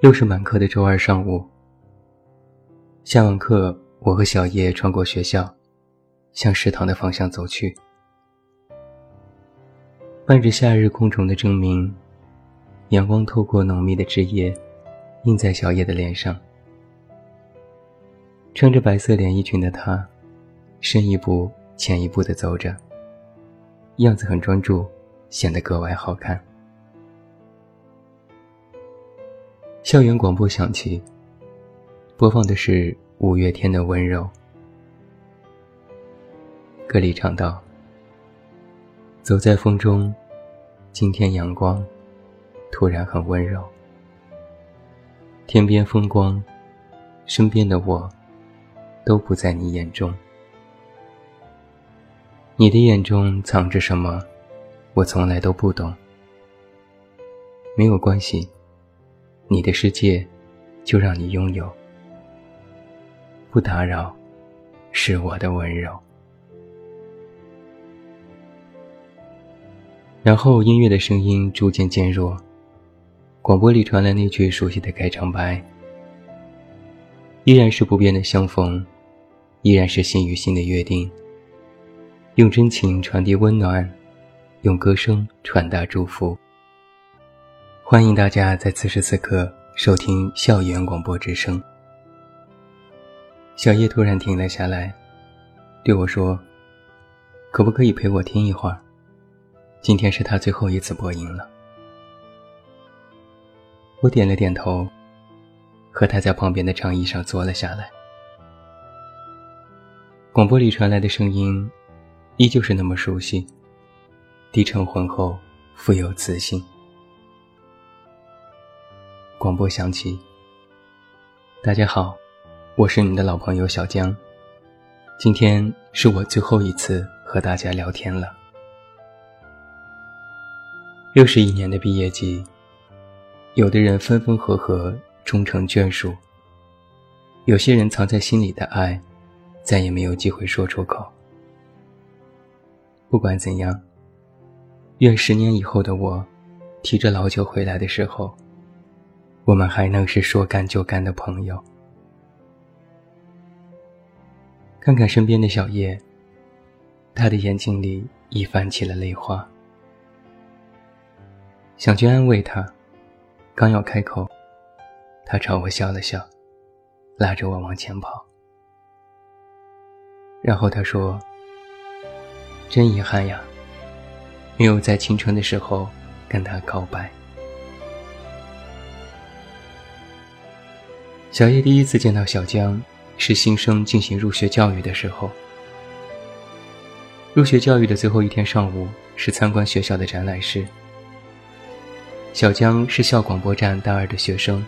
又是满课的周二上午，下完课，我和小叶穿过学校，向食堂的方向走去。伴着夏日空虫的争鸣，阳光透过浓密的枝叶，映在小叶的脸上。穿着白色连衣裙的她，深一步浅一步地走着，样子很专注，显得格外好看。校园广播响起，播放的是五月天的温柔。歌里唱道：“走在风中，今天阳光突然很温柔。天边风光，身边的我，都不在你眼中。你的眼中藏着什么，我从来都不懂。没有关系。”你的世界，就让你拥有。不打扰，是我的温柔。然后音乐的声音逐渐渐弱，广播里传来那句熟悉的开场白：“依然是不变的相逢，依然是心与心的约定。用真情传递温暖，用歌声传达祝福。”欢迎大家在此时此刻收听校园广播之声。小叶突然停了下来，对我说：“可不可以陪我听一会儿？今天是他最后一次播音了。”我点了点头，和他在旁边的长椅上坐了下来。广播里传来的声音，依旧是那么熟悉，低沉浑厚，富有磁性。广播响起。大家好，我是你的老朋友小江。今天是我最后一次和大家聊天了。又是一年的毕业季，有的人分分合合，终成眷属；有些人藏在心里的爱，再也没有机会说出口。不管怎样，愿十年以后的我，提着老酒回来的时候。我们还能是说干就干的朋友。看看身边的小叶，他的眼睛里已泛起了泪花。想去安慰他，刚要开口，他朝我笑了笑，拉着我往前跑。然后他说：“真遗憾呀，没有在青春的时候跟他告白。”小叶第一次见到小江，是新生进行入学教育的时候。入学教育的最后一天上午，是参观学校的展览室。小江是校广播站大二的学生，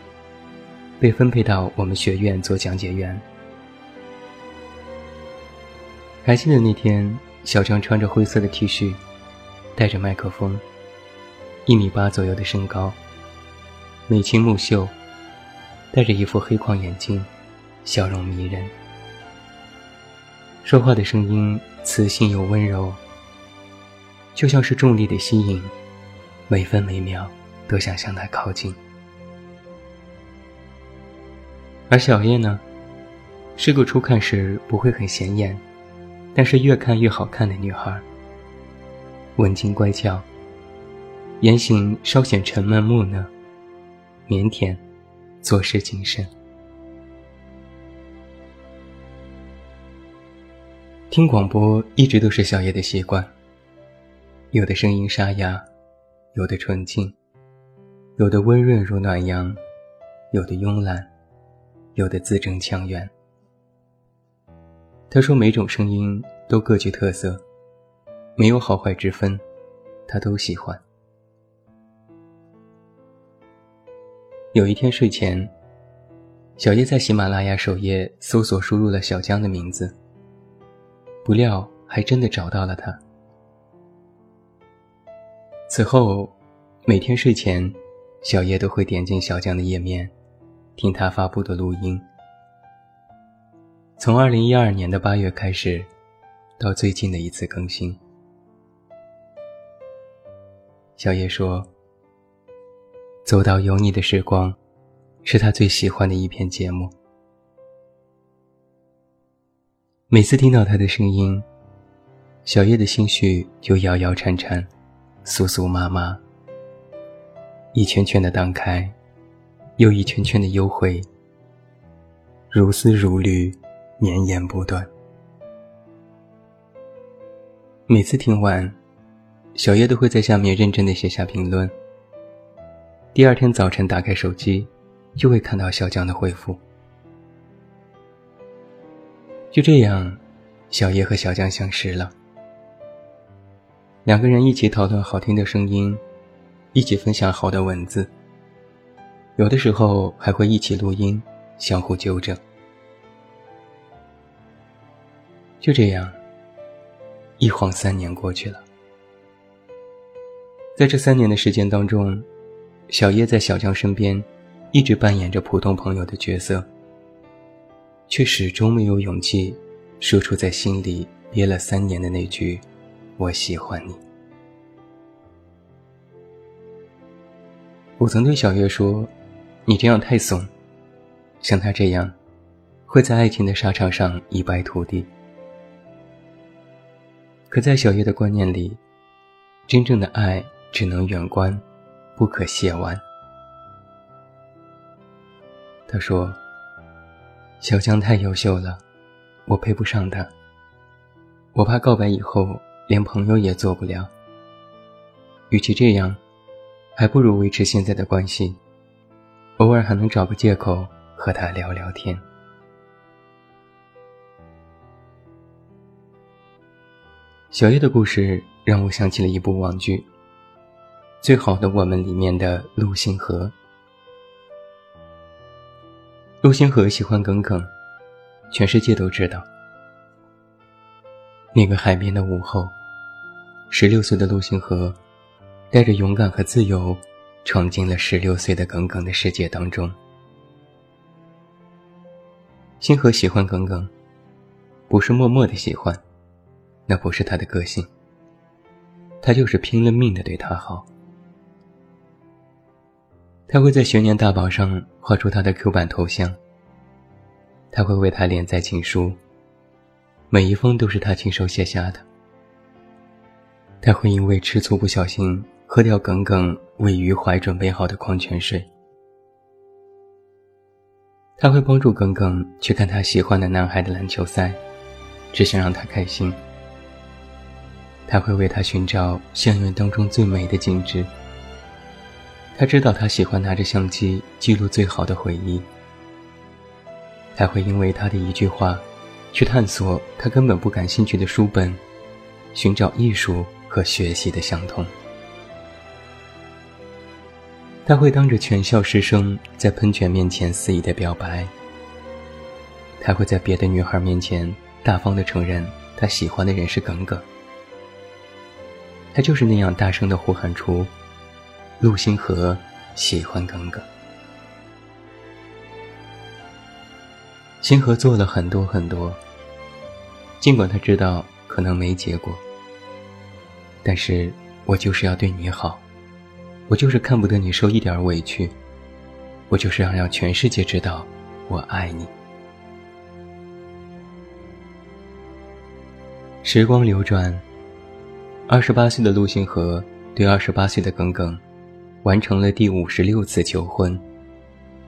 被分配到我们学院做讲解员。还记得那天，小江穿着灰色的 T 恤，带着麦克风，一米八左右的身高，眉清目秀。戴着一副黑框眼镜，笑容迷人，说话的声音磁性又温柔，就像是重力的吸引，每分每秒都想向他靠近。而小叶呢，是个初看时不会很显眼，但是越看越好看的女孩，文静乖巧，言行稍显沉闷木讷，腼腆。做事谨慎。听广播一直都是小叶的习惯。有的声音沙哑，有的纯净，有的温润如暖阳，有的慵懒，有的字正腔圆。他说：“每种声音都各具特色，没有好坏之分，他都喜欢。”有一天睡前，小叶在喜马拉雅首页搜索输入了小江的名字，不料还真的找到了他。此后，每天睡前，小叶都会点进小江的页面，听他发布的录音。从二零一二年的八月开始，到最近的一次更新，小叶说：“走到有你的时光，是他最喜欢的一篇节目。每次听到他的声音，小叶的心绪就摇摇颤颤。”酥酥麻麻，一圈圈的荡开，又一圈圈的幽会，如丝如缕，绵延不断。每次听完，小叶都会在下面认真的写下评论。第二天早晨打开手机，就会看到小江的回复。就这样，小叶和小江相识了。两个人一起讨论好听的声音，一起分享好的文字。有的时候还会一起录音，相互纠正。就这样，一晃三年过去了。在这三年的时间当中，小叶在小江身边，一直扮演着普通朋友的角色，却始终没有勇气说出在心里憋了三年的那句。我喜欢你。我曾对小月说：“你这样太怂，像他这样，会在爱情的沙场上一败涂地。”可在小叶的观念里，真正的爱只能远观，不可亵玩。他说：“小江太优秀了，我配不上他。我怕告白以后。”连朋友也做不了。与其这样，还不如维持现在的关系，偶尔还能找个借口和他聊聊天。小叶的故事让我想起了一部网剧《最好的我们》里面的陆星河。陆星河喜欢耿耿，全世界都知道。那个海边的午后。十六岁的陆星河，带着勇敢和自由，闯进了十六岁的耿耿的世界当中。星河喜欢耿耿，不是默默的喜欢，那不是他的个性。他就是拼了命的对他好。他会在学年大宝上画出他的 Q 版头像。他会为他连载情书，每一封都是他亲手写下的。他会因为吃醋不小心喝掉耿耿为余淮准备好的矿泉水。他会帮助耿耿去看他喜欢的男孩的篮球赛，只想让他开心。他会为他寻找校园当中最美的景致。他知道他喜欢拿着相机记录最好的回忆。他会因为他的一句话，去探索他根本不感兴趣的书本，寻找艺术。和学习的相通，他会当着全校师生在喷泉面前肆意的表白。他会在别的女孩面前大方的承认他喜欢的人是耿耿。他就是那样大声的呼喊出：“陆星河喜欢耿耿。”星河做了很多很多，尽管他知道可能没结果。但是我就是要对你好，我就是看不得你受一点委屈，我就是要让全世界知道我爱你。时光流转，二十八岁的陆星河对二十八岁的耿耿，完成了第五十六次求婚，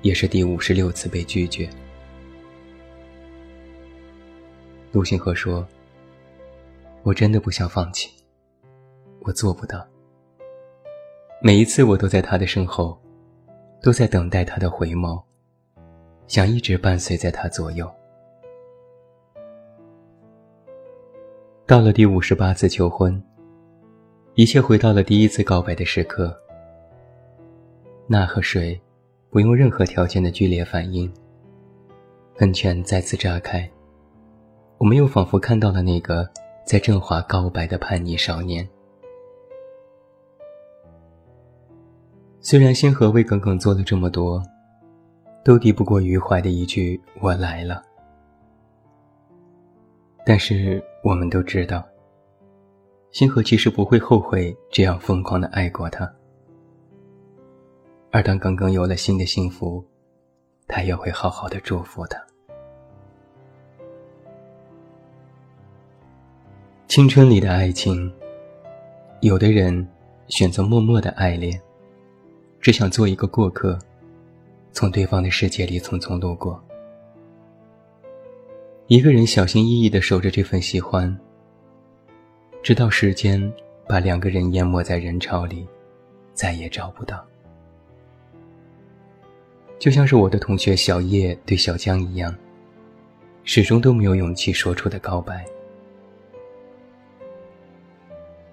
也是第五十六次被拒绝。陆星河说：“我真的不想放弃。”我做不到。每一次，我都在他的身后，都在等待他的回眸，想一直伴随在他左右。到了第五十八次求婚，一切回到了第一次告白的时刻。那和水，不用任何条件的剧烈反应。喷泉再次炸开，我们又仿佛看到了那个在振华告白的叛逆少年。虽然星河为耿耿做了这么多，都敌不过余淮的一句“我来了”，但是我们都知道，星河其实不会后悔这样疯狂的爱过他。而当耿耿有了新的幸福，他也会好好的祝福他。青春里的爱情，有的人选择默默的爱恋，只想做一个过客，从对方的世界里匆匆路过。一个人小心翼翼的守着这份喜欢，直到时间把两个人淹没在人潮里，再也找不到。就像是我的同学小叶对小江一样，始终都没有勇气说出的告白。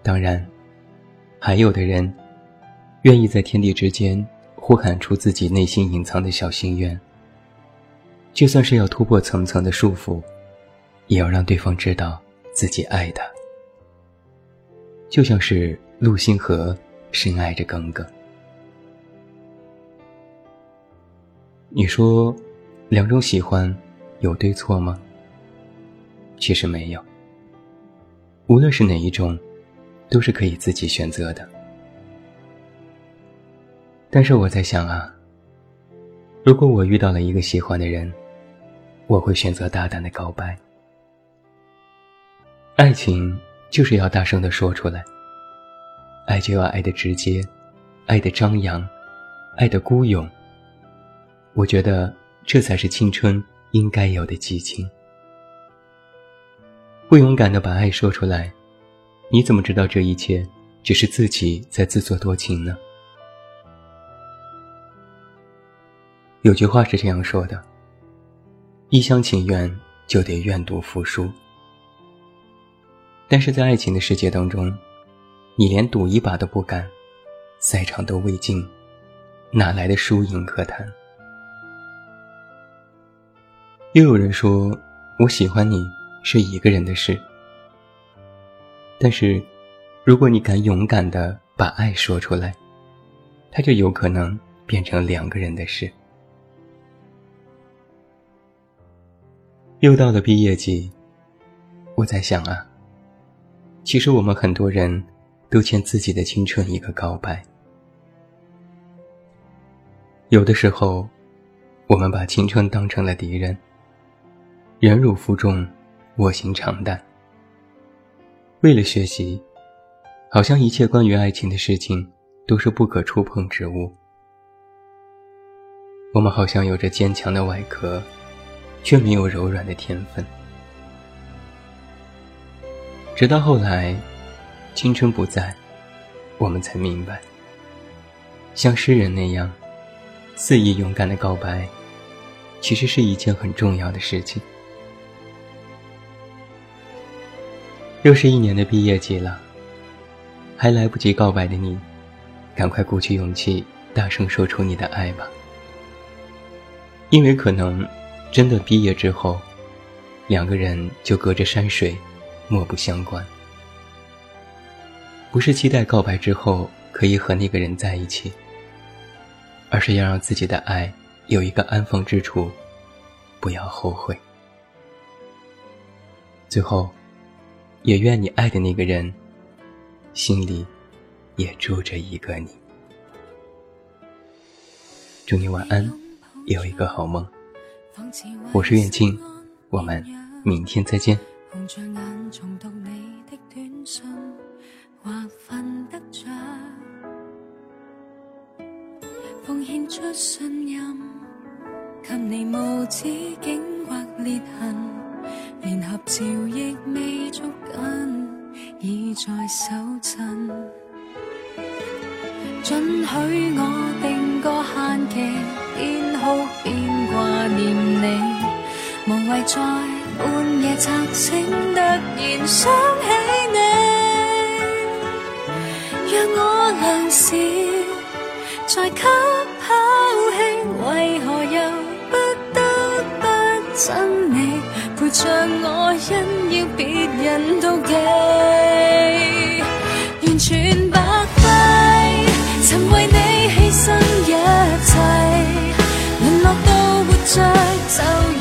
当然，还有的人愿意在天地之间呼喊出自己内心隐藏的小心愿，就算是要突破层层的束缚，也要让对方知道自己爱他。就像是陆星河深爱着耿耿。你说，两种喜欢有对错吗？其实没有。无论是哪一种，都是可以自己选择的。但是我在想啊，如果我遇到了一个喜欢的人，我会选择大胆的告白。爱情就是要大声的说出来，爱就要爱的直接，爱的张扬，爱的孤勇。我觉得这才是青春应该有的激情。不勇敢的把爱说出来，你怎么知道这一切只是自己在自作多情呢？有句话是这样说的：“一厢情愿就得愿赌服输。”但是在爱情的世界当中，你连赌一把都不敢，赛场都未尽，哪来的输赢可谈？又有人说：“我喜欢你是一个人的事。”但是，如果你敢勇敢的把爱说出来，它就有可能变成两个人的事。又到了毕业季，我在想啊，其实我们很多人都欠自己的青春一个告白。有的时候，我们把青春当成了敌人。忍辱负重，卧薪尝胆。为了学习，好像一切关于爱情的事情都是不可触碰之物。我们好像有着坚强的外壳，却没有柔软的天分。直到后来，青春不在，我们才明白，像诗人那样，肆意勇敢的告白，其实是一件很重要的事情。又是一年的毕业季了，还来不及告白的你，赶快鼓起勇气，大声说出你的爱吧。因为可能，真的毕业之后，两个人就隔着山水，莫不相关。不是期待告白之后可以和那个人在一起，而是要让自己的爱有一个安放之处，不要后悔。最后。也愿你爱的那个人心里也住着一个你。祝你晚安，有一个好梦。我是远近，我们明天再见。奉献出信任，给你无止境或裂痕。连合照亦未捉紧已在手震。准许我定个限期边哭边挂念你。无谓在半夜拆醒突然想起你。若我临时才给抛弃为何又不得不憎你？像我因要别人妒忌完全白费曾为你牺牲一切沦落到活着就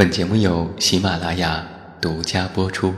本节目由喜马拉雅独家播出。